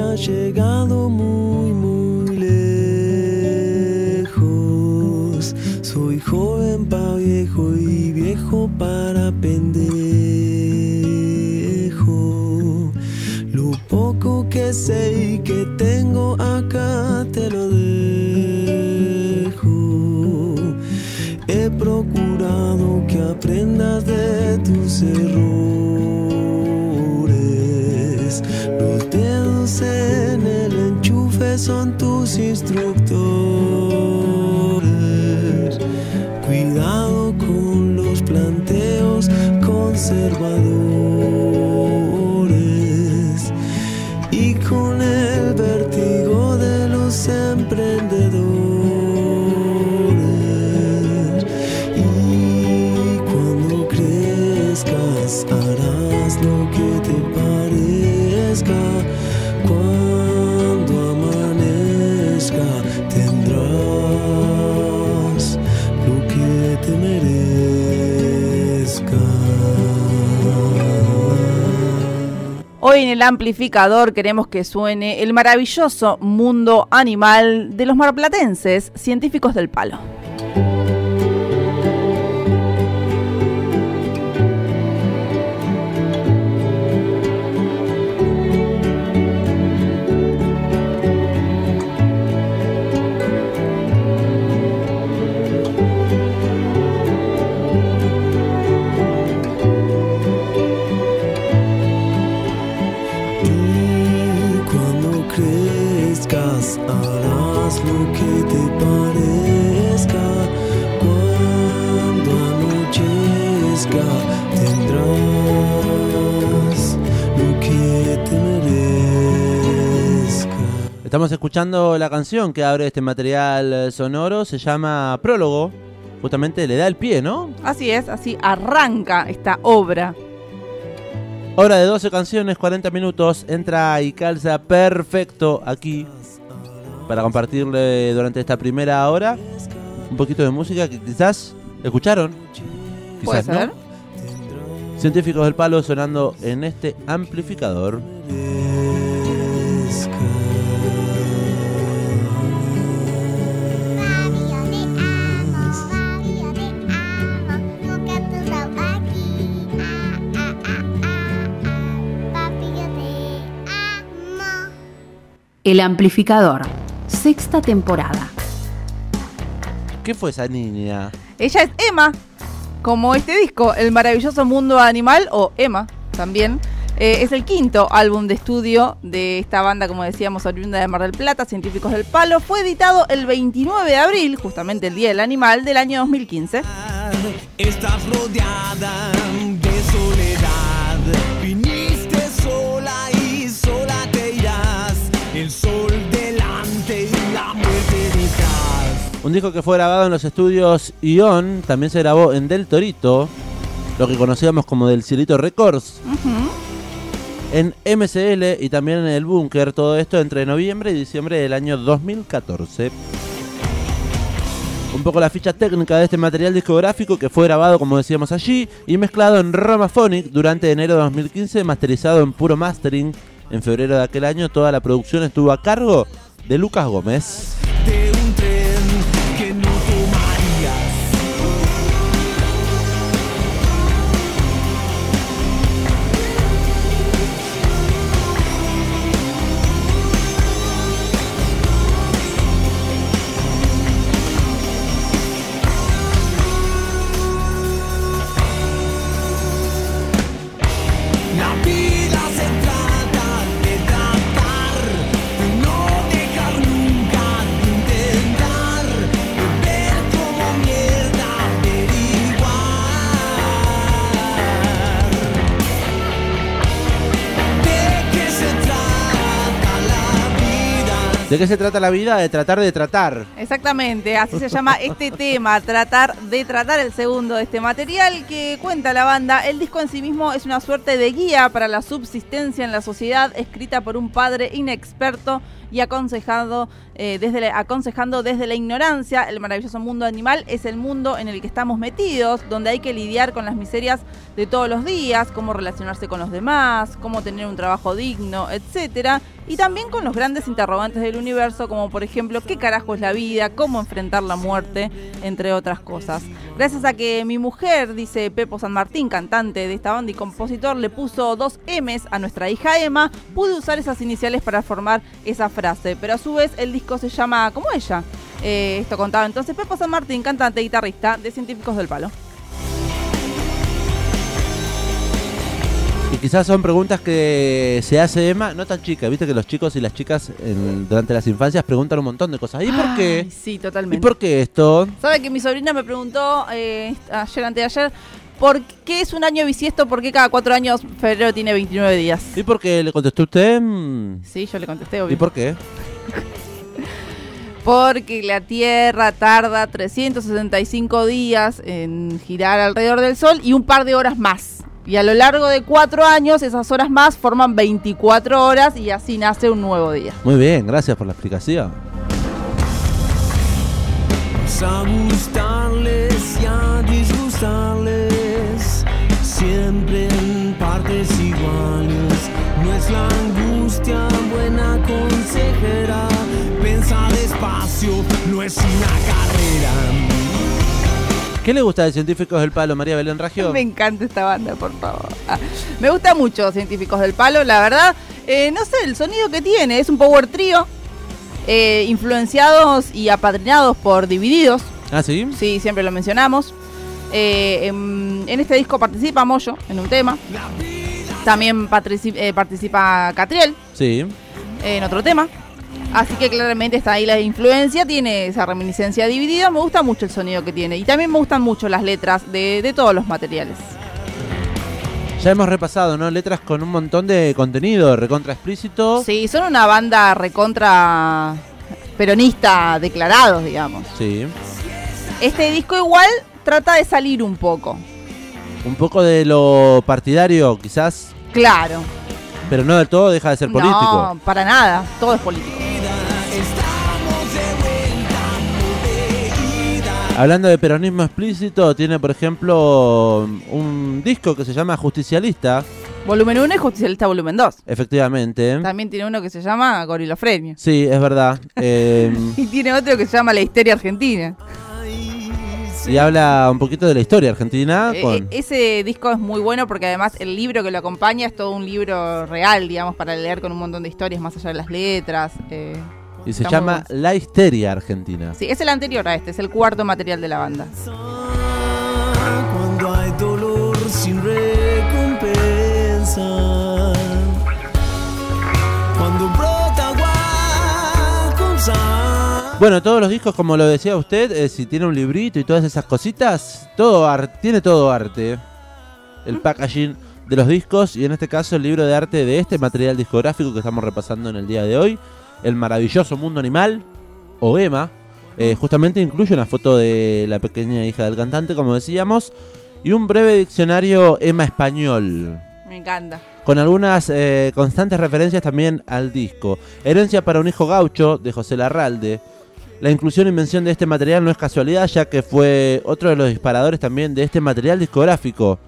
haya llegado Hoy en el amplificador queremos que suene el maravilloso mundo animal de los marplatenses, científicos del palo. Estamos escuchando la canción que abre este material eh, sonoro, se llama Prólogo. Justamente le da el pie, ¿no? Así es, así arranca esta obra. Hora de 12 canciones, 40 minutos. Entra y calza perfecto aquí para compartirle durante esta primera hora un poquito de música que quizás escucharon. Quizás no. Científicos del palo sonando en este amplificador. El amplificador. Sexta temporada. ¿Qué fue esa niña? Ella es Emma, como este disco, El maravilloso mundo animal, o Emma también. Eh, es el quinto álbum de estudio de esta banda, como decíamos, oriunda de Mar del Plata, Científicos del Palo. Fue editado el 29 de abril, justamente el Día del Animal, del año 2015. Estás rodeada de soledad. Un disco que fue grabado en los estudios Ion, también se grabó en Del Torito, lo que conocíamos como Del Cielito Records, en MCL y también en El Búnker, todo esto entre noviembre y diciembre del año 2014. Un poco la ficha técnica de este material discográfico que fue grabado, como decíamos allí, y mezclado en Ramaphonic durante enero de 2015, masterizado en puro mastering. En febrero de aquel año toda la producción estuvo a cargo de Lucas Gómez. De un ¿De qué se trata la vida? De tratar de tratar. Exactamente, así se llama este tema, tratar de tratar el segundo de este material que cuenta la banda. El disco en sí mismo es una suerte de guía para la subsistencia en la sociedad, escrita por un padre inexperto y aconsejado, eh, desde aconsejando desde la ignorancia. El maravilloso mundo animal es el mundo en el que estamos metidos, donde hay que lidiar con las miserias de todos los días, cómo relacionarse con los demás, cómo tener un trabajo digno, etcétera, y también con los grandes interrogantes del universo, como por ejemplo, ¿qué carajo es la vida? ¿Cómo enfrentar la muerte? Entre otras cosas. Gracias a que mi mujer, dice Pepo San Martín, cantante de esta banda y compositor, le puso dos M's a nuestra hija Emma, pude usar esas iniciales para formar esa frase. Pero a su vez el disco se llama como ella. Eh, esto contaba entonces Pepo San Martín, cantante y guitarrista de Científicos del Palo. Y quizás son preguntas que se hace Emma, no tan chicas. Viste que los chicos y las chicas en- durante las infancias preguntan un montón de cosas. ¿Y por qué? Sí, ¿Y totalmente. por qué esto? ¿Sabe que mi sobrina me preguntó eh, ayer, antes de ayer, por qué es un año bisiesto? ¿Por qué cada cuatro años febrero tiene 29 días? ¿Y por qué le contestó usted? Mm, Sí, yo le contesté, obvio. ¿Y por qué? Porque la Tierra tarda 365 días en girar alrededor del Sol y un par de horas más. Y a lo largo de cuatro años, esas horas más forman 24 horas y así nace un nuevo día. Muy bien, gracias por la explicación. Siempre en partes iguales. No es la angustia buena consejera, pensa despacio, no es una carrera. ¿Qué le gusta de Científicos del Palo, María Belén Ragio? Me encanta esta banda, por favor. Ah, me gusta mucho Científicos del Palo, la verdad. Eh, no sé, el sonido que tiene es un power trío, eh, influenciados y apadrinados por Divididos. ¿Ah, sí? Sí, siempre lo mencionamos. Eh, en, en este disco participa Moyo en un tema. También eh, participa Catriel Sí. en otro tema. Así que claramente está ahí la influencia, tiene esa reminiscencia dividida. Me gusta mucho el sonido que tiene. Y también me gustan mucho las letras de, de todos los materiales. Ya hemos repasado, ¿no? Letras con un montón de contenido, recontra explícito. Sí, son una banda recontra peronista declarados, digamos. Sí. Este disco igual trata de salir un poco. Un poco de lo partidario, quizás, Claro. pero no del todo deja de ser político. No, para nada. Todo es político. Hablando de peronismo explícito, tiene por ejemplo un disco que se llama Justicialista, Volumen 1 y Justicialista Volumen 2. efectivamente. También tiene uno que se llama Gorilofrenia. Sí, es verdad. Eh, Y tiene otro que se llama La Histeria Argentina. Y habla un poquito de la historia argentina. Eh, Con... eh, ese disco es muy bueno porque además el libro que lo acompaña es todo un libro real, digamos, para leer con un montón de historias más allá de las letras. eh. Y se llama bueno. La Histeria Argentina. Sí, es el anterior a este, es el cuarto material de la banda. Cuando hay dolor sin recompensa, cuando brota agua con sal. Bueno, todos los discos, como lo decía usted, eh, si tiene un librito y todas esas cositas, todo ar- tiene todo arte. El packaging de los discos y en este caso el libro de arte de este material discográfico que estamos repasando en el día de hoy, El maravilloso mundo animal, o Emma, eh, justamente incluye una foto de la pequeña hija del cantante, como decíamos, y un breve diccionario Emma español Me encanta. con algunas eh, constantes referencias también al disco. Herencia para un hijo gaucho de José Larralde. La inclusión y mención de este material no es casualidad, ya que fue otro de los disparadores también de este material discográfico.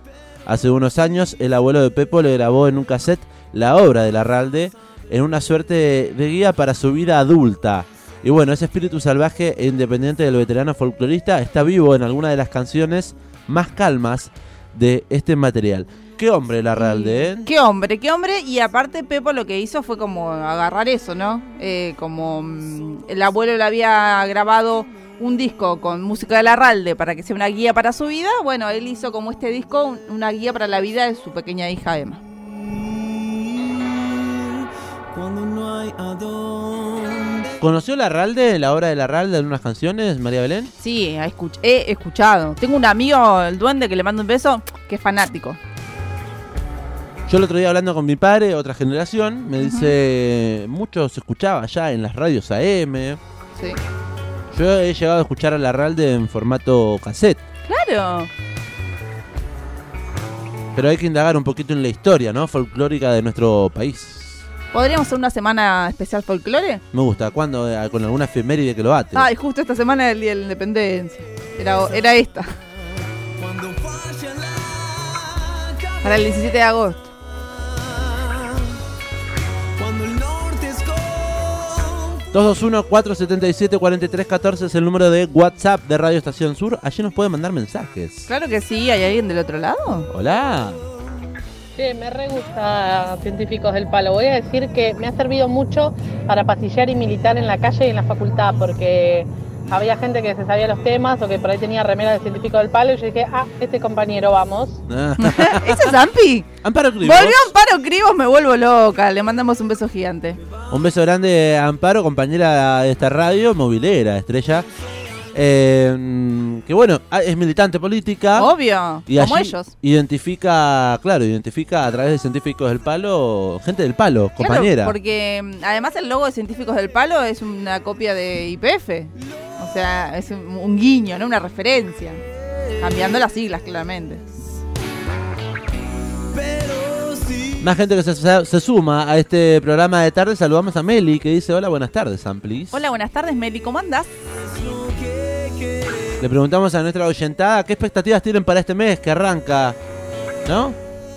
Hace unos años, el abuelo de Pepo le grabó en un cassette la obra de Larralde en una suerte de guía para su vida adulta. Y bueno, ese espíritu salvaje e independiente del veterano folclorista está vivo en algunas de las canciones más calmas de este material. Qué hombre Larralde, ¿eh? Qué hombre, qué hombre. Y aparte Pepo lo que hizo fue como agarrar eso, ¿no? Eh, como mm, el abuelo le había grabado un disco con música de Larralde para que sea una guía para su vida. Bueno, él hizo como este disco un- una guía para la vida de su pequeña hija Emma. Cuando no hay a ¿Conoció Larralde, la obra de Larralde en unas canciones, María Belén? Sí, he escuch- he escuchado. Tengo un amigo, el duende, que le mando un beso, que es fanático. Yo el otro día hablando con mi padre, otra generación, me dice, mucho se escuchaba ya en las radios AM. Sí. Yo he llegado a escuchar a Larralde en formato cassette, Claro. pero hay que indagar un poquito en la historia, ¿no? Folclórica de nuestro país. ¿Podríamos hacer una semana especial folclore? Me gusta. ¿Cuándo? Eh, Con alguna efeméride que lo ate. Ay, justo esta semana del Día de la Independencia. Era, era esta, para el 17 de agosto. cuando el norte es con 221-477-4314 es el número de WhatsApp de Radio Estación Sur. Allí nos pueden mandar mensajes. Claro que sí, ¿hay alguien del otro lado? Hola. Che, me re gusta Científicos del Palo. Voy a decir que me ha servido mucho para pasillar y militar en la calle y en la facultad, porque había gente que se sabía los temas o que por ahí tenía remera de Científicos del Palo y yo dije, ah, este compañero, vamos. ¿Ese es Ampi? Amparo Cribos. Volvió Amparo Cribos, me vuelvo loca. Le mandamos un beso gigante. Un beso grande a Amparo, compañera de esta radio, movilera, estrella. Eh, que bueno, ah, es militante política. Obvio, Y como ellos. Identifica, claro, identifica a través de científicos del palo, gente del palo, Claro, compañera. porque mm, además el logo de Científicos del Palo es una copia de IPF. O sea, es un, un guiño, ¿no? Una referencia. Cambiando las siglas, claramente. Más gente que se, se suma a este programa de tarde. Saludamos a Meli que dice: Hola, buenas tardes, Amplis. Hola, buenas tardes, Meli. ¿Cómo andás? Le preguntamos a nuestra oyentada qué expectativas tienen para este mes que arranca. ¿No?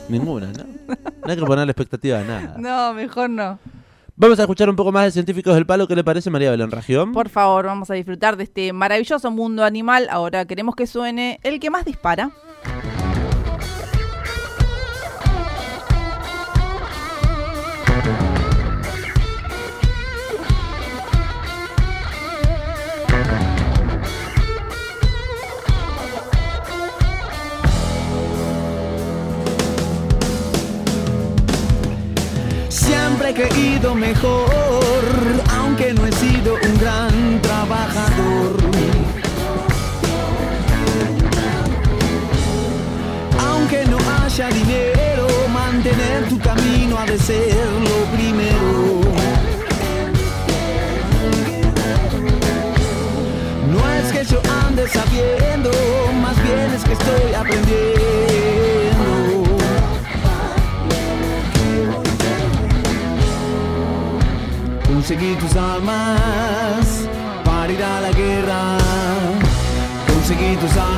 Ninguna, ¿no? No hay que ponerle expectativa a nada. No, mejor no. Vamos a escuchar un poco más de científicos del palo. ¿Qué le parece, María Belén Ragión? Por favor, vamos a disfrutar de este maravilloso mundo animal. Ahora queremos que suene el que más dispara. Creído mejor, aunque no he sido un gran trabajador. Aunque no haya dinero, mantener tu camino ha de ser lo primero. Conseguí tus armas para ir a la guerra. Conseguí tus armas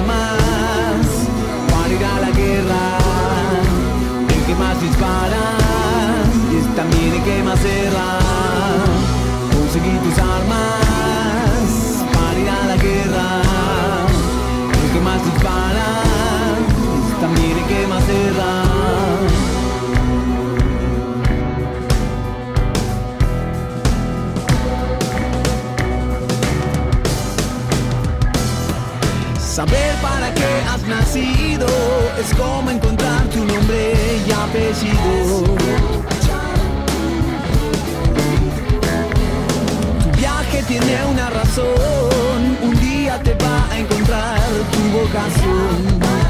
Saber para qué has nacido es como encontrar tu nombre y apellido. Tu viaje tiene una razón, un día te va a encontrar tu vocación.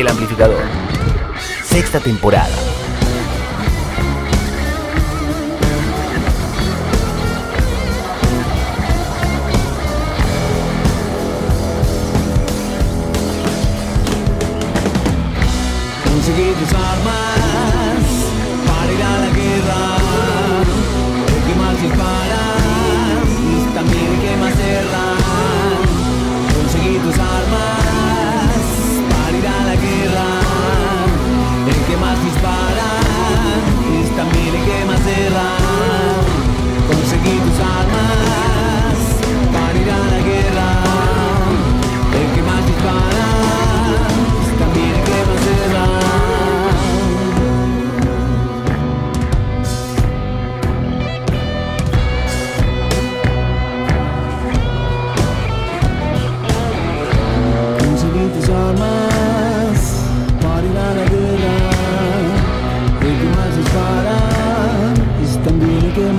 El amplificador. Sexta temporada. Conseguí tus armas para ir a la guerra. El que más dispara es también el que más. Conseguí tus armas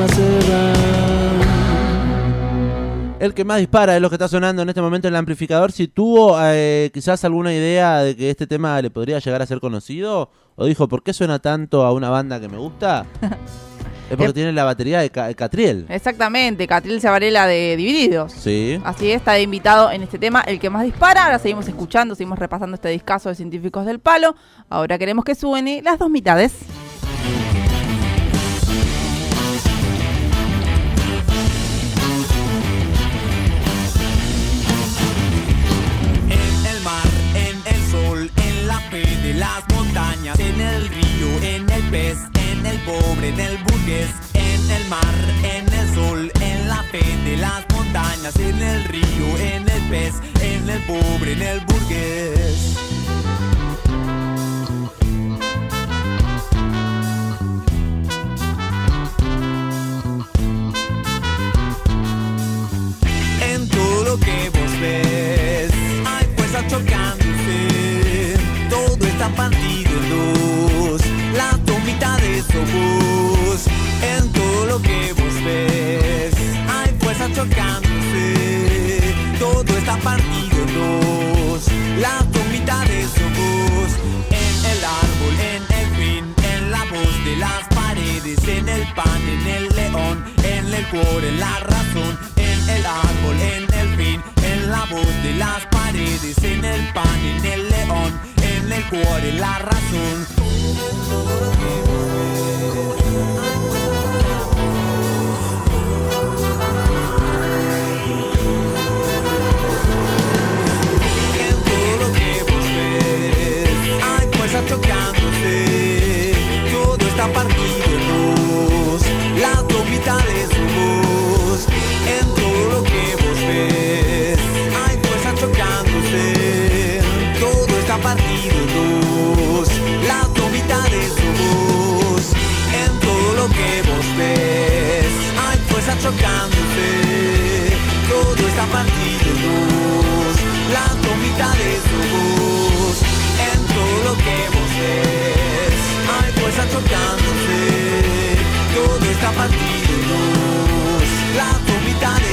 el que más erra. El que más dispara es lo que está sonando en este momento en el amplificador. Si tuvo eh, quizás alguna idea de que este tema le podría llegar a ser conocido, o dijo, ¿por qué suena tanto a una banda que me gusta? Es porque tiene la batería de Ca- Catriel. Exactamente, Catriel Zavarela de Divididos. Sí. Así es, está de invitado en este tema, el que más dispara. Ahora seguimos escuchando, seguimos repasando este discazo de científicos del palo. Ahora queremos que suene las dos mitades. En el río, en el pez, en el pobre, en el burgués, en el mar, en el sol, en la P de las montañas, en el río, en el pez, en el pobre, en el burgués. En todo lo que vos ves hay fuerzas chocándose. En todo lo que vos ves hay fuerzas chocándose. Todo está partido en dos. Las dos mitades sos vos. En el árbol, en el fin, en la voz de las paredes, en el pan, en el león, en el cuore, en la razón, en el árbol, en el fin, en la voz de las paredes, en el pan, en el león, en el cuore, la razón. En todo lo que vos ves hay fuerzas chocándose. Todo está partido en dos. Las dos mitades son vos. En todo lo que vos ves hay fuerzas chocándose. Partido dos. Las dos mitades son vos. En todo lo que vos ves hay fuerzas chocándose. Todo está partido dos. Las dos mitades son vos. En todo lo que vos ves hay fuerzas chocándose. Todo está partido dos. Las dos mitades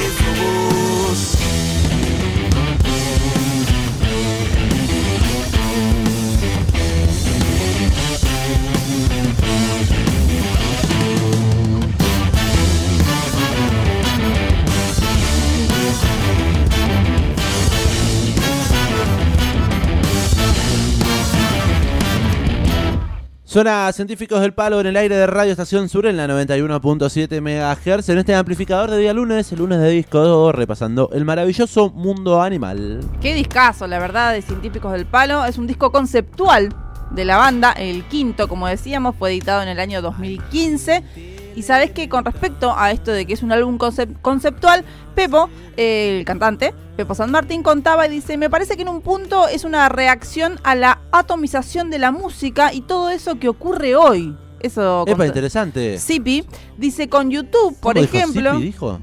Suena Científicos del Palo en el aire de Radio Estación Sur en la 91.7 MHz en este amplificador de día lunes, el lunes de disco, repasando el maravilloso mundo animal. Qué discazo, la verdad, de Científicos del Palo. Es un disco conceptual de la banda, el quinto, como decíamos, fue editado en el año 2015. Y sabes que con respecto a esto de que es un álbum concep- conceptual, Pepo, eh, el cantante, Pepo San Martín, contaba y dice, me parece que en un punto es una reacción a la atomización de la música y todo eso que ocurre hoy. Eso cont- interesante. Sipi dice con YouTube, por ¿Cómo dijo, ejemplo. Dijo?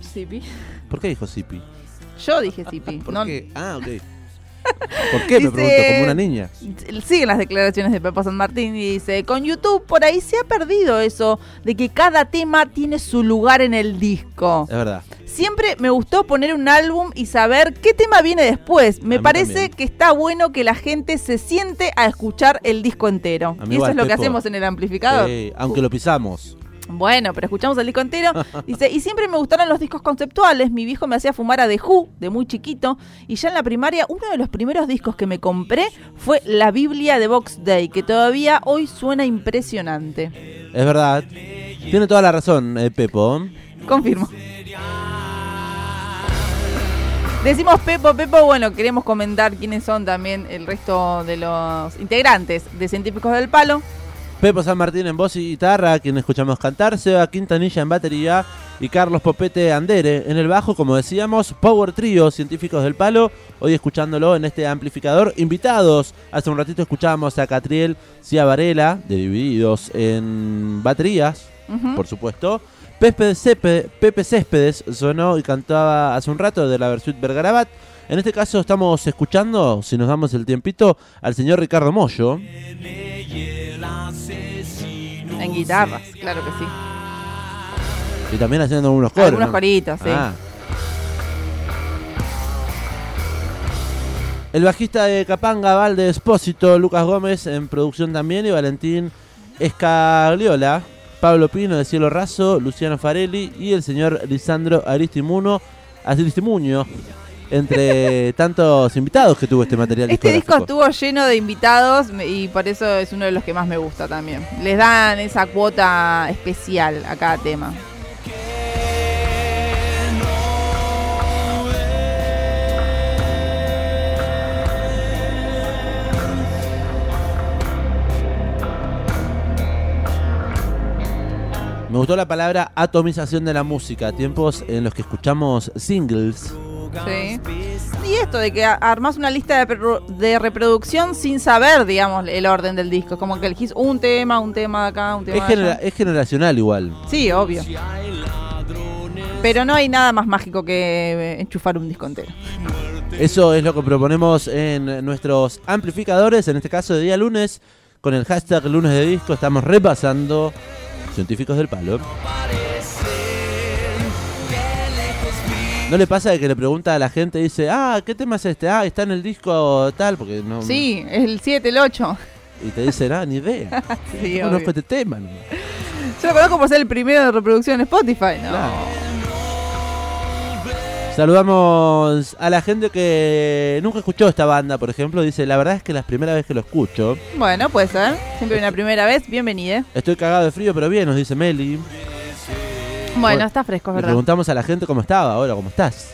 ¿Por qué dijo Sipi? Yo dije Sipi. ¿Por no- qué? Ah, ok. ¿Por qué? Me pregunto, como una niña. siguen las declaraciones de Pepo San Martín y dice, con YouTube por ahí se ha perdido eso de que cada tema tiene su lugar en el disco. Es verdad. Siempre me gustó poner un álbum y saber qué tema viene después. Me parece también. que está bueno que la gente se siente a escuchar el disco entero. Y eso igual, es lo que hacemos en el amplificador. Sí, aunque lo pisamos. Bueno, pero escuchamos el disco entero. Dice, y siempre me gustaron los discos conceptuales. Mi viejo me hacía fumar a The Who de muy chiquito. Y ya en la primaria, uno de los primeros discos que me compré fue La Biblia de Box Day, que todavía hoy suena impresionante. Es verdad. Tiene toda la razón, eh, Pepo. Confirmo. Decimos Pepo, Pepo, bueno, queremos comentar quiénes son también el resto de los integrantes de Científicos del Palo. Pepo San Martín en voz y guitarra, a quien escuchamos cantar, Seba Quintanilla en batería y Carlos Popete Andere en el bajo, como decíamos, Power Trio, científicos del palo, hoy escuchándolo en este amplificador. Invitados, hace un ratito escuchábamos a Catriel Ciavarela, de Divididos en baterías, por supuesto. Pepe, Cepe- Pepe Céspedes sonó y cantaba hace un rato de la Versuit Bergarabat. En este caso estamos escuchando, si nos damos el tiempito, al señor Ricardo Mollo. En guitarras, claro que sí. Y también haciendo algunos coros. Algunos ¿no? coritos, sí. Ah. El bajista de Capanga, Valde Espósito, Lucas Gómez en producción también y Valentín Escagliola Pablo Pino de Cielo Raso, Luciano Farelli y el señor Lisandro Aristimuno, Aristimuño, entre tantos invitados que tuvo este material Este disco estuvo lleno de invitados y por eso es uno de los que más me gusta también. Les dan esa cuota especial a cada tema. Me gustó la palabra atomización de la música, tiempos en los que escuchamos singles. Sí. Y esto de que a- armás una lista de, reproducción sin saber, digamos, el orden del disco. Como que elegís un tema, un tema de acá, un tema Es, de genera- allá. es generacional igual. Sí, obvio. Pero no hay nada más mágico que eh, enchufar un disco entero. Eso es lo que proponemos en nuestros amplificadores, en este caso de día lunes, con el hashtag lunes de disco, estamos repasando científicos del palo. ¿No le pasa de que le pregunta a la gente, dice, ah, ¿qué tema es este? Ah, está en el disco tal, porque no... Sí, es el 7, el 8. Y te dicen, ah, ni idea. Sí, no conozco este tema. no. Yo lo conozco por ser el primero de reproducción en Spotify, ¿no? Claro. Saludamos a la gente que nunca escuchó esta banda, por ejemplo. Dice, la verdad es que la primera vez que lo escucho. Bueno, puede ser. Siempre una primera vez. Bienvenida. Estoy cagado de frío, pero bien, nos dice Meli. Bueno, está fresco, es Le verdad. preguntamos a la gente cómo estaba ahora, cómo estás.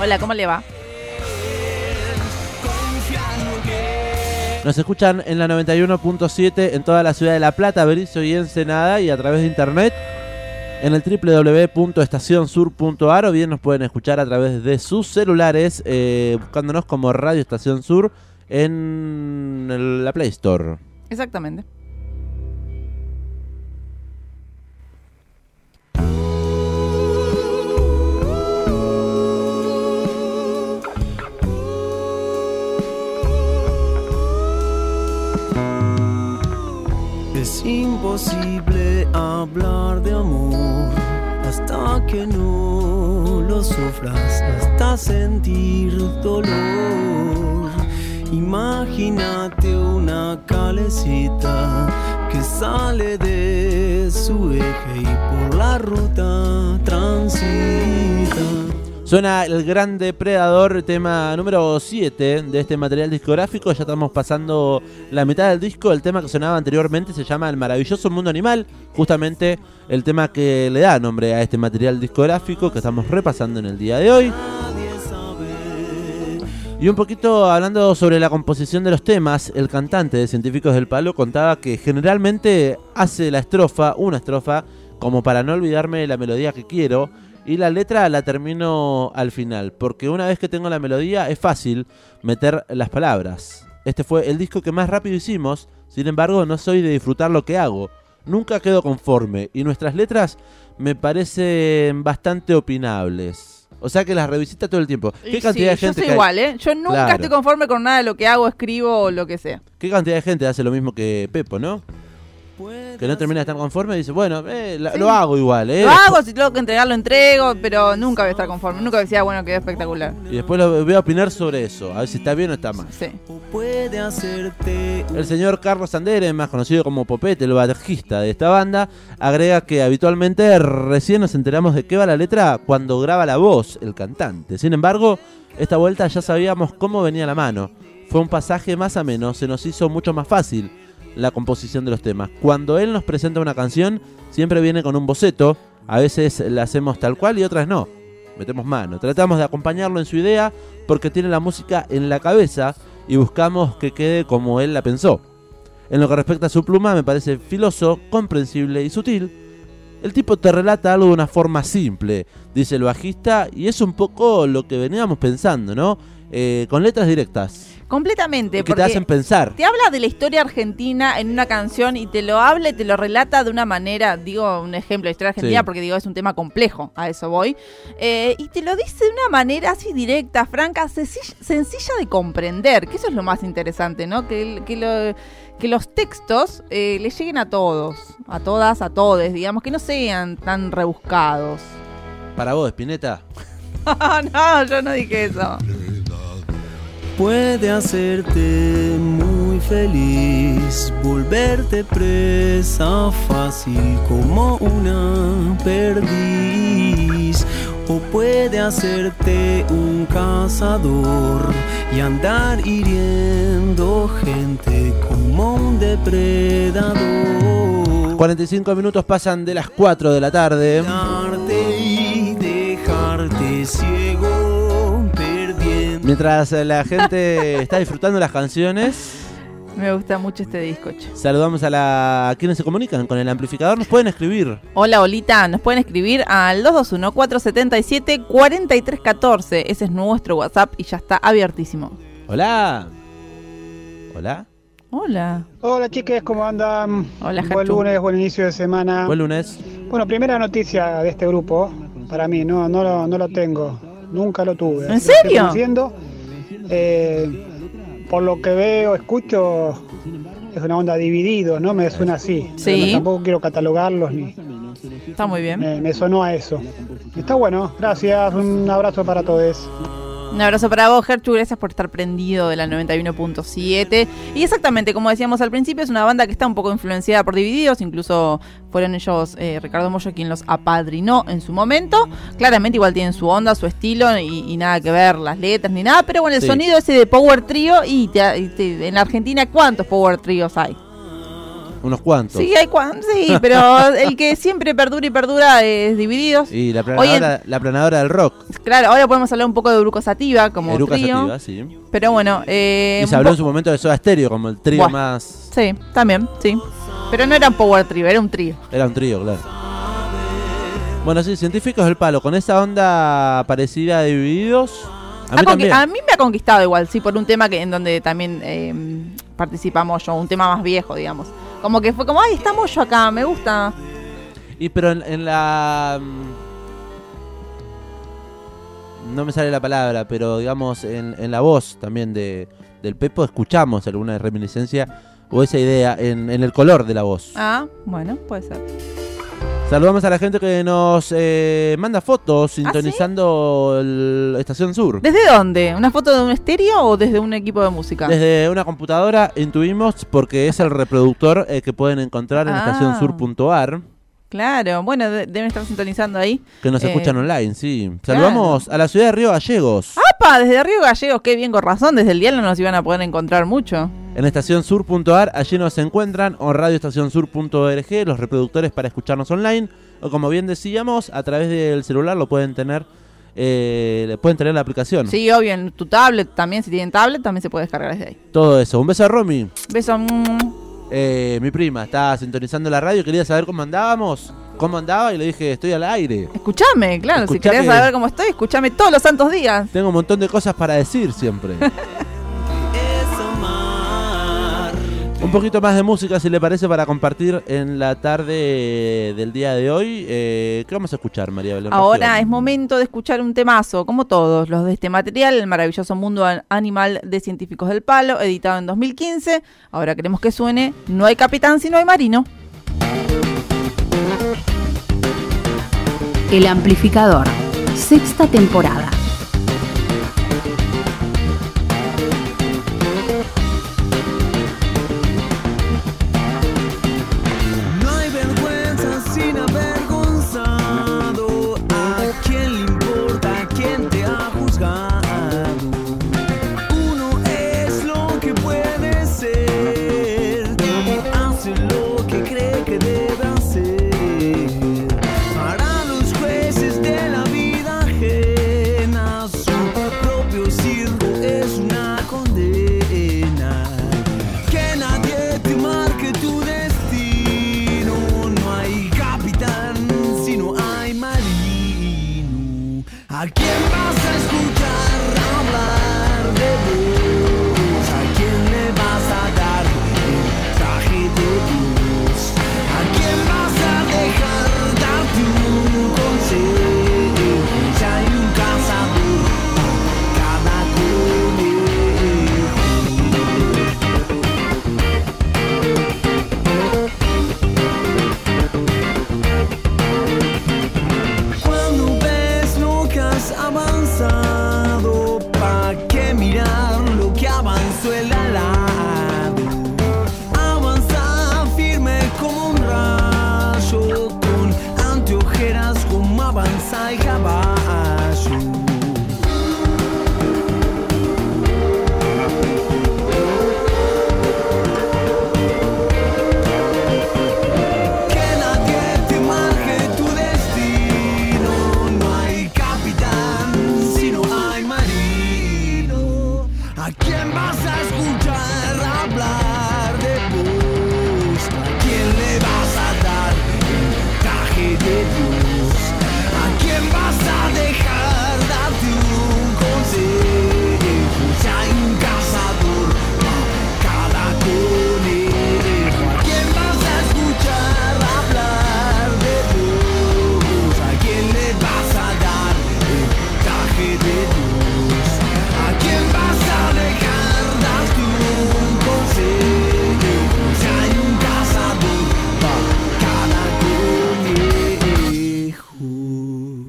Hola, ¿cómo le va? Nos escuchan en la 91.7 en toda la ciudad de La Plata, Berizo y Ensenada y a través de internet en el www.estacionsur.ar o bien nos pueden escuchar a través de sus celulares eh, buscándonos como Radio Estación Sur en la Play Store. Exactamente. Es imposible hablar de amor hasta que no lo sufras, hasta sentir dolor. Imagínate una calecita que sale de su eje y por la ruta transita. Suena el gran depredador, tema número 7 de este material discográfico. Ya estamos pasando la mitad del disco. El tema que sonaba anteriormente se llama El maravilloso mundo animal. Justamente el tema que le da nombre a este material discográfico que estamos repasando en el día de hoy. Y un poquito hablando sobre la composición de los temas, el cantante de Científicos del Palo contaba que generalmente hace la estrofa, una estrofa, como para no olvidarme de la melodía que quiero, y la letra la termino al final, porque una vez que tengo la melodía es fácil meter las palabras. Este fue el disco que más rápido hicimos, sin embargo no soy de disfrutar lo que hago, nunca quedo conforme, y nuestras letras me parecen bastante opinables. O sea que las revisita todo el tiempo. ¿Qué cantidad sí, de gente Yo soy igual, ¿eh? Yo nunca Claro. estoy conforme con nada de lo que hago, escribo o lo que sea. ¿Qué cantidad de gente hace lo mismo que Pepo, no? Que no termina de estar conforme dice, bueno, eh, la- Sí. lo hago igual, ¿eh? Lo hago, si tengo que entregarlo, entrego, pero nunca voy a estar conforme. Nunca voy a decir, ah, bueno, quedó espectacular. Y después lo voy a opinar sobre eso, a ver si está bien o está mal. Sí. O puede hacerte El señor Carlos Andere, más conocido como Popete, el bajista de esta banda, agrega que habitualmente recién nos enteramos de qué va la letra cuando graba la voz el cantante. Sin embargo, esta vuelta ya sabíamos cómo venía la mano. Fue un pasaje más ameno, se nos hizo mucho más fácil la composición de los temas. Cuando él nos presenta una canción, siempre viene con un boceto, a veces la hacemos tal cual y otras no. Metemos mano, tratamos de acompañarlo en su idea porque tiene la música en la cabeza y buscamos que quede como él la pensó. En lo que respecta a su pluma, me parece filoso, comprensible y sutil. El tipo te relata algo de una forma simple, dice el bajista, y es un poco lo que veníamos pensando, ¿no? Eh, con letras directas, Completamente. que te porque hacen pensar. te habla de la historia argentina en una canción y te lo habla y te lo relata de una manera, digo un ejemplo de historia argentina Sí. porque digo es un tema complejo, a eso voy, eh, y te lo dice de una manera así directa, franca, sencilla, sencilla de comprender, que eso es lo más interesante, ¿no? Que, el- que, lo- que los textos eh, le lleguen a todos, a todas, a todes, digamos, que no sean tan rebuscados. Para vos, Spinetta. no, yo no dije eso. Puede hacerte muy infeliz, volverte presa fácil como una perdiz. O puede hacerte un cazador y andar hiriendo gente como un depredador. 45 minutos pasan de las 4 de la tarde. Darte y dejarte ciego. Mientras eh, la gente está disfrutando las canciones, Me gusta mucho este disco, che. saludamos a, la, a quienes se comunican con el amplificador. Nos pueden escribir. Hola, Olita. Nos pueden escribir al 221-477-4314. Ese es nuestro WhatsApp y ya está abiertísimo. Hola. Hola. Hola. Hola chiques, ¿cómo andan? Hola, Buen Hachu. lunes, buen inicio de semana. Buen lunes. Bueno, primera noticia de este grupo, para mí, no, no, lo, no lo tengo, nunca lo tuve. ¿En serio? conociendo. Eh, por lo que veo, escucho, es una onda dividido, ¿no? Me suena así. Sí. No- tampoco quiero catalogarlos ni. Está muy bien. Me, me sonó a eso. Está bueno, gracias, un abrazo para todos. Un abrazo para vos, Gertrude. Gracias por estar prendido de la 91.7. Y exactamente, como decíamos al principio, es una banda que está un poco influenciada por Divididos. Incluso fueron ellos, eh, Ricardo Mollo, quien los apadrinó en su momento. Claramente, igual tienen su onda, su estilo y, y nada que ver las letras ni nada. Pero bueno, el Sí. sonido ese de Power Trio. Y, te- y te- en la Argentina, ¿cuántos Power Trios hay? Unos cuantos. Sí, hay cuan- sí, pero el que siempre perdura y perdura es Divididos. Y la en- planadora, la planadora del rock. Claro, ahora podemos hablar un poco de Bruco Sativa como Eruca trío. Sativa, sí. Pero bueno, eh, y se un habló en su momento de Soda Stereo como el trío más. Sí, también, sí. Pero no era un power trio, era un trío. Era un trío, claro. Bueno, sí, científicos del palo, con esa onda parecida a Divididos. A mí a mí me ha conquistado igual, sí, por un tema que en donde también eh, participamos yo, un tema más viejo, digamos. Como que fue como, ay, estamos yo acá, me gusta. Y pero en, en la. mm, No me sale la palabra, pero digamos en, en la voz también de, del Pepo escuchamos alguna reminiscencia o esa idea en, en el color de la voz. Ah, bueno, puede ser. Saludamos a la gente que nos eh, manda fotos sintonizando el Estación Sur. ¿Desde dónde? ¿Una foto de un estéreo o desde un equipo de música? Desde una computadora intuimos porque es el reproductor eh, que pueden encontrar en Ah. estacionsur.ar, Claro, bueno, de- deben estar sintonizando ahí. que nos Eh, escuchan online, sí. Saludamos a la ciudad de Río Gallegos. ¡Apa! Desde Río Gallegos, qué bien con razón, desde el día no nos iban a poder encontrar mucho. En estacionsur.ar, allí nos encuentran, o radioestacionsur.org, los reproductores para escucharnos online, o como bien decíamos, a través del celular lo pueden tener, eh, pueden tener la aplicación. Sí, obvio, en tu tablet también, si tienen tablet, también se puede descargar desde ahí. Todo eso. Un beso a Romy, Beso. mm. eh, mi prima, está sintonizando la radio, quería saber cómo andábamos, cómo andaba, y le dije, estoy al aire. Escuchame, claro, si querés saber cómo estoy, escuchame todos los santos días. Tengo un montón de cosas para decir siempre. Un poquito más de música, si le parece, para compartir en la tarde del día de hoy. Eh, ¿Qué vamos a escuchar, María Belén? Ahora es momento de escuchar un temazo, como todos los de este material, El maravilloso mundo an- animal de científicos del palo, editado en 2015. Ahora queremos que suene No hay capitán si no hay marino. El amplificador. Sexta temporada.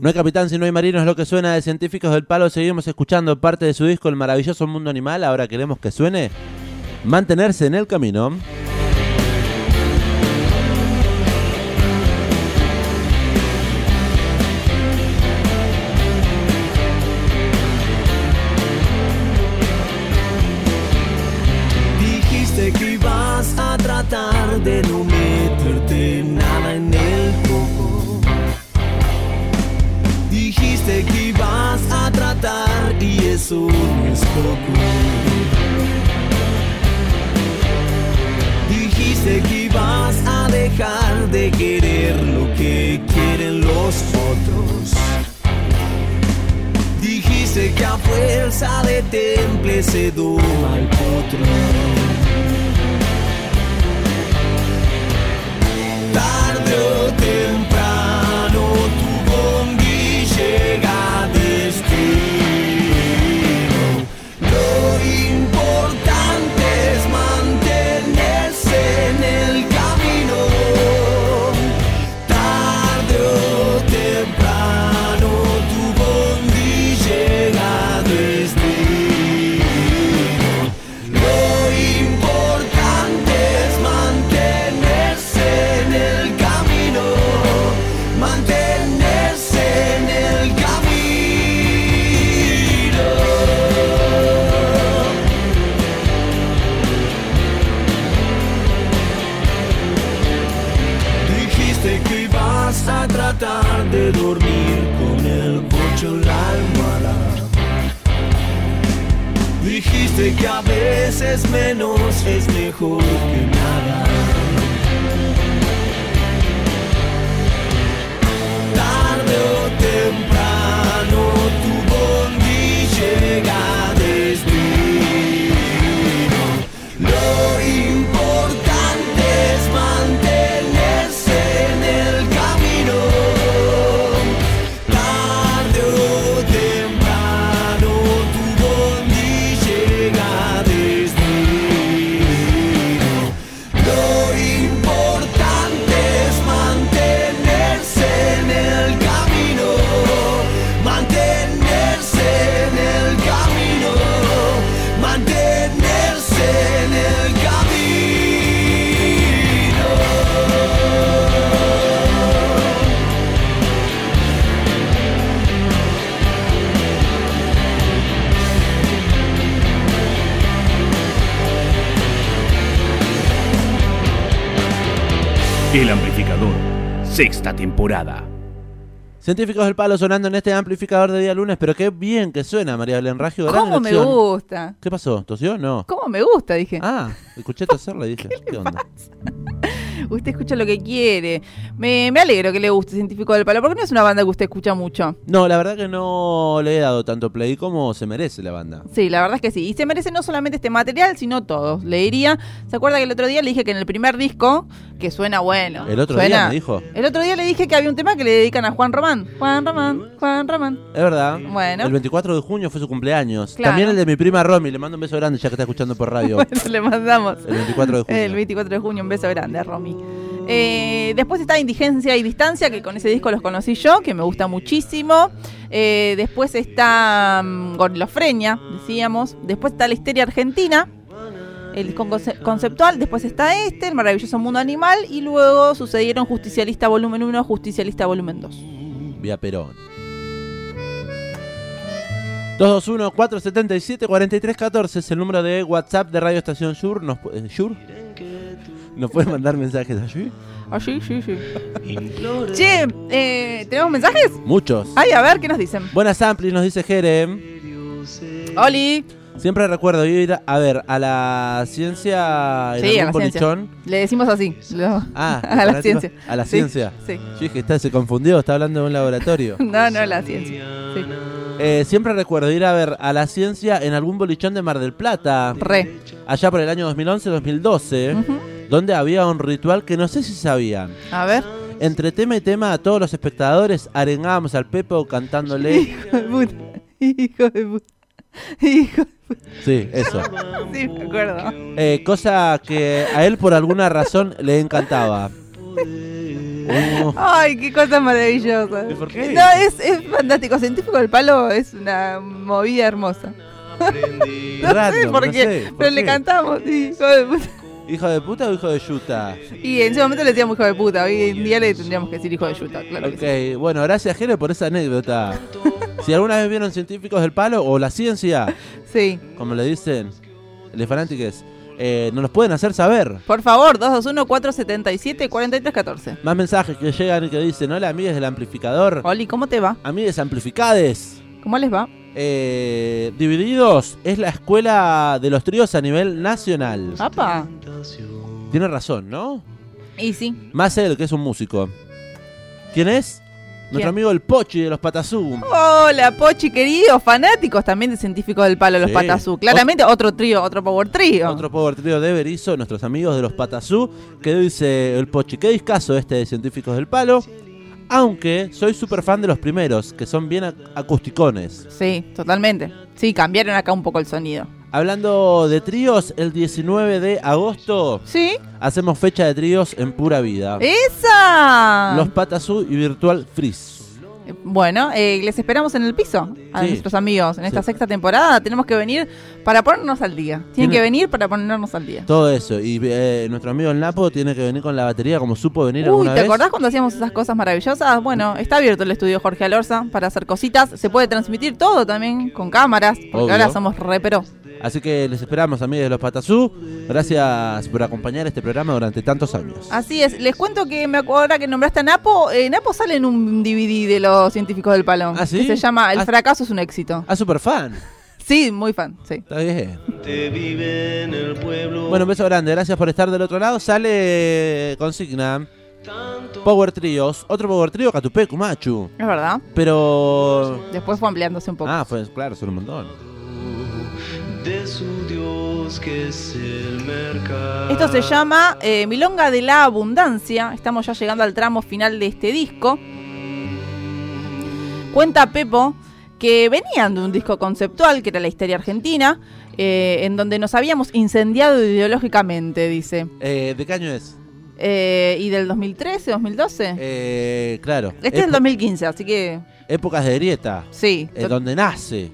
No hay capitán si no hay marino, es lo que suena de Científicos del Palo. Seguimos escuchando parte de su disco El maravilloso mundo animal. Ahora queremos que suene Mantenerse en el camino. Dijiste que ibas a dejar de querer lo que quieren los otros. Dijiste que a fuerza de temple se doma el potro. Temporada. Científicos del Palo sonando en este amplificador de día lunes. Pero qué bien que suena, María Belén Raggio. ¿Cómo me gusta? ¿Qué pasó? ¿Tosió? No. ¿Cómo me gusta? Dije. Ah, escuché toserla y dije, ¿qué onda? Usted escucha lo que quiere. Me, me alegro que le guste Científico del Palo, porque no es una banda que usted escucha mucho. No, la verdad que no le he dado tanto play como se merece la banda. Sí, la verdad es que sí. Y se merece no solamente este material, sino todos. Le diría, ¿se acuerda que el otro día le dije que en el primer disco, que suena bueno? El otro suena- día me dijo. El otro día le dije que había un tema que le dedican a Juan Román. Juan Román, Juan Román. Es verdad. Bueno. El 24 de junio fue su cumpleaños. Claro. También el de mi prima Romy. Le mando un beso grande ya que está escuchando por radio. Bueno, le mandamos. El 24 de junio. El 24 de junio, un beso grande a Romy. Eh, después está Indigencia y Distancia, que con ese disco los conocí yo, que me gusta muchísimo. Eh, después está mm, Gorilofrenia, decíamos. Después está La Histeria Argentina, el disco conce- conceptual. Después está este, El Maravilloso Mundo Animal. Y luego sucedieron Justicialista Volumen 1, Justicialista Volumen 2. Vía Perón. 221-477-4314 es el número de WhatsApp de Radio Estación Sur. Nos, eh, ¿Sur? ¿Nos pueden mandar mensajes allí? Ah, sí, sí, sí. che, eh, ¿tenemos mensajes? Muchos. Ay, a ver, ¿qué nos dicen? Buenas amplis, nos dice Jerem. Oli. Siempre recuerdo ir a ver a la ciencia en Sí, a algún la ciencia. Le decimos así. lo- Ah, a la ciencia. A la Sí, ciencia. Sí. Yo dije, está, se confundió, está hablando de un laboratorio. No, no, la ciencia. Sí. Eh, siempre recuerdo ir a ver a la ciencia en algún bolichón de Mar del Plata. Re. Allá por el año 2011-2012. Ujú. Donde había un ritual que no sé si sabían. A ver. Entre tema y tema, a todos los espectadores arengábamos al Pepo cantándole. Hijo de puta. Hijo de puta. Hijo de puta. Sí, eso. Sí, me acuerdo. Eh, cosa que a él por alguna razón le encantaba. Uh, Ay, qué cosa maravillosa. ¿Y por qué? No, es, es fantástico. Científico del palo es una movida hermosa. No sé por no qué, sé, ¿por pero le cantamos, sí, hijo de puta. ¿Hijo de puta o hijo de yuta? Y en ese momento le decíamos hijo de puta, hoy en día le tendríamos que decir hijo de yuta, claro que sí. Ok, bueno, gracias Jere por esa anécdota. Si alguna vez vieron científicos del palo o la ciencia, Sí. como le dicen, los fanáticos, eh, nos los pueden hacer saber. Por favor, 221-477-4314. Más mensajes que llegan y que dicen, hola amigues del amplificador, Oli, ¿cómo te va? amigues amplificades. ¿Cómo les va? Eh, Divididos es la escuela de los tríos a nivel nacional. Apa. Tiene razón, ¿no? Y sí. Más él, que es un músico. ¿Quién es? Nuestro amigo el Pochi de los Patazú. Hola, Pochi, queridos fanáticos también de Científicos del Palo, los Sí. Patazú. Claramente otro trío, otro power trío. Otro power trio de Berizo, nuestros amigos de los Patazú, que dice el Pochi, qué discazo este de Científicos del Palo, aunque soy súper fan de los primeros, que son bien ac- acusticones. Sí, totalmente. Sí, cambiaron acá un poco el sonido. Hablando de tríos, el 19 de agosto ¿Sí? hacemos fecha de tríos en pura vida. ¡Esa! Los Patazú y Virtual Freeze. Bueno, eh, les esperamos en el piso a Sí. nuestros amigos en esta Sí. sexta temporada. Tenemos que venir para ponernos al día. Tienen Tiene- que venir para ponernos al día. Todo eso. Y eh, nuestro amigo el Napo tiene que venir con la batería como supo venir Uy, alguna ¿te vez. acordás cuando hacíamos esas cosas maravillosas? Bueno, está abierto el estudio Jorge Alorza para hacer cositas. Se puede transmitir todo también con cámaras, porque Obvio. ahora somos re pero. Así que les esperamos, amigos de los Patazú. Gracias por acompañar este programa durante tantos años. Así es, les cuento que me acuerdo ahora que nombraste a Napo. eh, Napo sale en un DVD de los científicos del palo. ¿Ah, sí? Que se llama El Ah. fracaso es un éxito. Ah, super fan. Sí, muy fan, sí. Está bien. Bueno, un beso grande. Gracias por estar del otro lado. Sale consigna. Power Trios. Otro Power Trio, Catupecu, Machu. Es verdad. Pero. Después fue ampliándose un poco. Ah, pues claro, son un montón. Esto se llama eh, Milonga de la Abundancia. Estamos ya llegando al tramo final de este disco. Cuenta Pepo que venían de un disco conceptual, que era la historia argentina, eh, en donde nos habíamos incendiado ideológicamente, dice. Eh, ¿De qué año es? Eh, ¿Y del 2013, 2012? Eh, claro. este es el Epo- 2015, así que Épocas de grieta. sí. eh, donde nace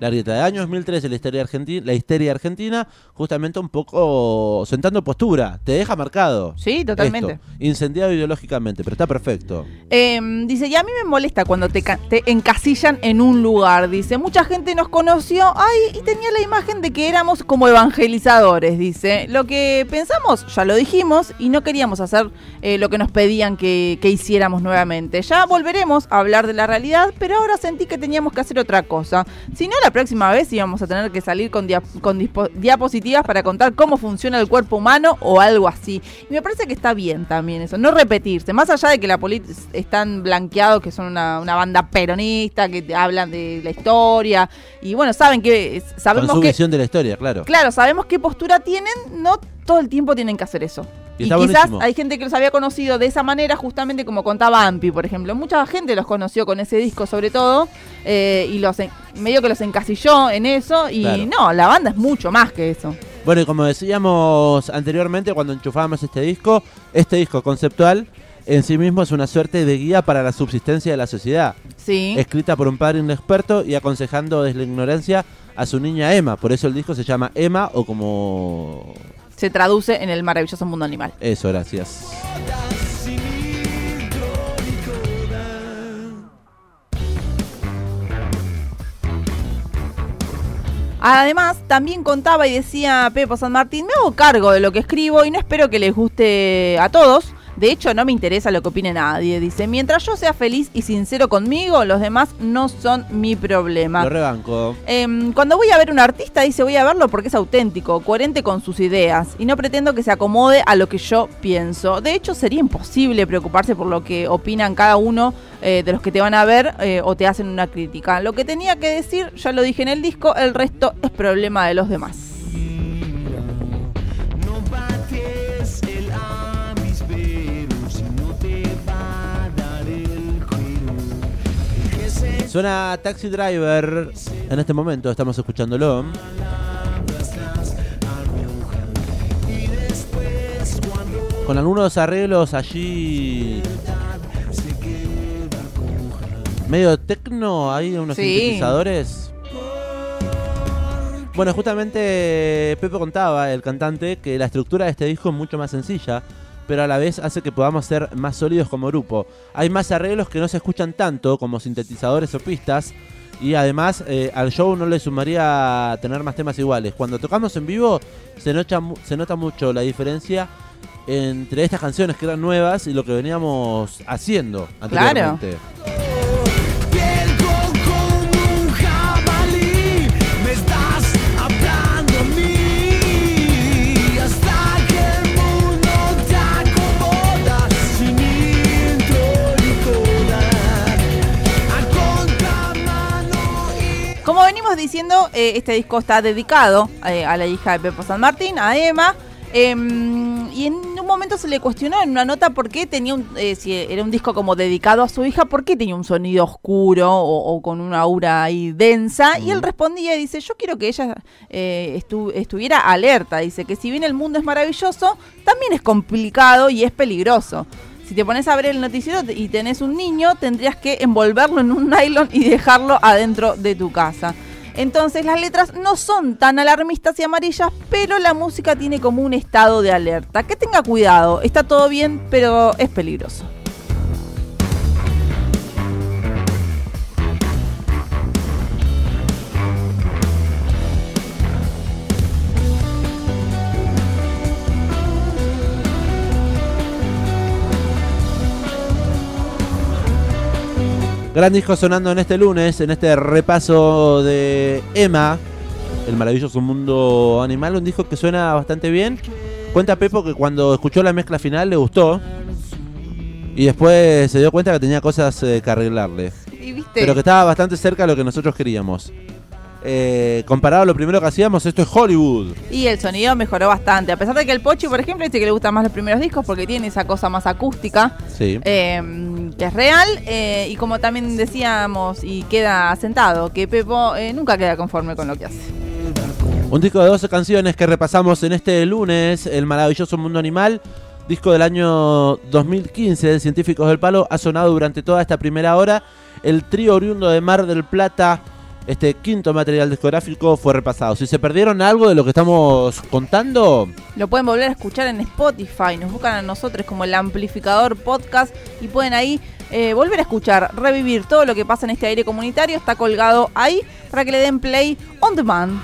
La grieta. De año 2013, la histeria, argentina, la histeria argentina, justamente un poco sentando postura. Te deja marcado. Sí, totalmente. Esto, incendiado ideológicamente, pero está perfecto. Eh, dice, y a mí me molesta cuando te, te encasillan en un lugar. Dice, mucha gente nos conoció, ay, y tenía la imagen de que éramos como evangelizadores. Dice, lo que pensamos, ya lo dijimos, y no queríamos hacer eh, lo que nos pedían que, que hiciéramos nuevamente. Ya volveremos a hablar de la realidad, pero ahora sentí que teníamos que hacer otra cosa. Si no, la próxima vez íbamos a tener que salir con, dia- con diapositivas para contar cómo funciona el cuerpo humano o algo así. Y me parece que está bien también eso, no repetirse. Más allá de que la política están blanqueados, que son una, una banda peronista, que te hablan de la historia. Y bueno, saben que Con sabemos su que. visión de la historia, claro. Claro, sabemos qué postura tienen, no todo el tiempo tienen que hacer eso. Y quizás buenísimo. hay gente que los había conocido de esa manera, justamente como contaba Ampi, por ejemplo. Mucha gente los conoció con ese disco, sobre todo, eh, y los en- medio que los encasilló en eso. Y Claro. no, la banda es mucho más que eso. Bueno, y como decíamos anteriormente cuando enchufábamos este disco, este disco conceptual en sí mismo es una suerte de guía para la subsistencia de la sociedad. Sí. Escrita por un padre inexperto y aconsejando desde la ignorancia a su niña Emma. Por eso el disco se llama Emma o como... Se traduce en el maravilloso mundo animal. Eso, gracias. Además, también contaba y decía Pepo San Martín, me hago cargo de lo que escribo y no espero que les guste a todos. De hecho, no me interesa lo que opine nadie. Dice, mientras yo sea feliz y sincero conmigo, los demás no son mi problema. Lo rebanco. Em, cuando voy a ver un artista, dice voy a verlo porque es auténtico, coherente con sus ideas y no pretendo que se acomode a lo que yo pienso. De hecho, sería imposible preocuparse por lo que opinan cada uno eh, de los que te van a ver eh, o te hacen una crítica. Lo que tenía que decir, ya lo dije en el disco, el resto es problema de los demás. Suena Taxi Driver. En este momento estamos escuchándolo. con algunos arreglos allí medio tecno, hay unos Sí. sintetizadores. Bueno, justamente Pepe contaba, el cantante, que la estructura de este disco es mucho más sencilla, pero a la vez hace que podamos ser más sólidos como grupo. Hay más arreglos que no se escuchan tanto, como sintetizadores o pistas, y además eh, al show no le sumaría tener más temas iguales. Cuando tocamos en vivo se nota, mucho la diferencia entre estas canciones que eran nuevas y lo que veníamos haciendo anteriormente. Pierco Diciendo, eh, este disco está dedicado eh, a la hija de Pepo San Martín, a Emma. em, y en un momento se le cuestionó en una nota por qué tenía un, eh, si era un disco como dedicado a su hija, por qué tenía un sonido oscuro o, o con una aura ahí densa. Y él respondía y dice, yo quiero que ella eh, estu- estuviera alerta. Dice que si bien el mundo es maravilloso, también es complicado y es peligroso. Si te pones a ver el noticiero y tenés un niño, tendrías que envolverlo en un nylon y dejarlo adentro de tu casa. Entonces las letras no son tan alarmistas y amarillas, pero la música tiene como un estado de alerta. Que tenga cuidado, está todo bien, pero es peligroso. Gran disco sonando en este lunes, en este repaso de Emma, el maravilloso mundo animal, un disco que suena bastante bien. Cuenta Pepo que cuando escuchó la mezcla final le gustó y después se dio cuenta que tenía cosas eh, que arreglarle, Y viste, pero que estaba bastante cerca de lo que nosotros queríamos. Eh, comparado a lo primero que hacíamos, esto es Hollywood. y el sonido mejoró bastante. A pesar de que el Pochi, por ejemplo, dice que le gustan más los primeros discos porque tiene esa cosa más acústica. Sí. eh, que es real eh, y como también decíamos y queda asentado que Pepo nunca queda conforme con lo que hace. Un disco de 12 canciones que repasamos en este lunes, El maravilloso mundo animal, disco del año 2015 de Científicos del Palo, ha sonado durante toda esta primera hora. El trío oriundo de Mar del Plata, este quinto material discográfico, fue repasado. Si se perdieron algo de lo que estamos contando, Lo pueden volver a escuchar en Spotify, nos buscan a nosotros como el amplificador podcast y pueden ahí eh, volver a escuchar, revivir todo lo que pasa en este aire comunitario, está colgado ahí para que le den play on demand.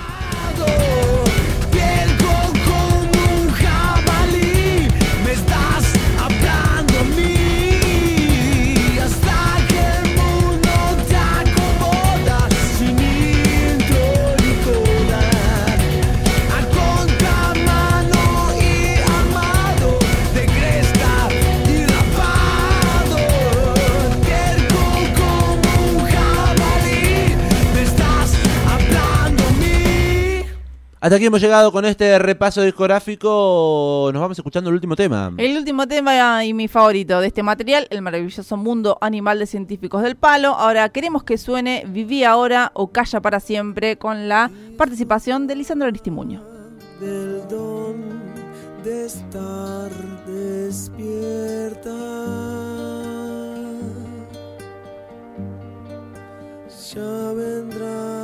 Hasta aquí hemos llegado con este repaso discográfico. Nos vamos escuchando el último tema. El último tema y mi favorito de este material, el maravilloso mundo animal de científicos del palo. Ahora queremos que suene Viví ahora o Calla para siempre con la participación de Lisandro Aristimuño. Del don de estar despierta. Ya vendrá.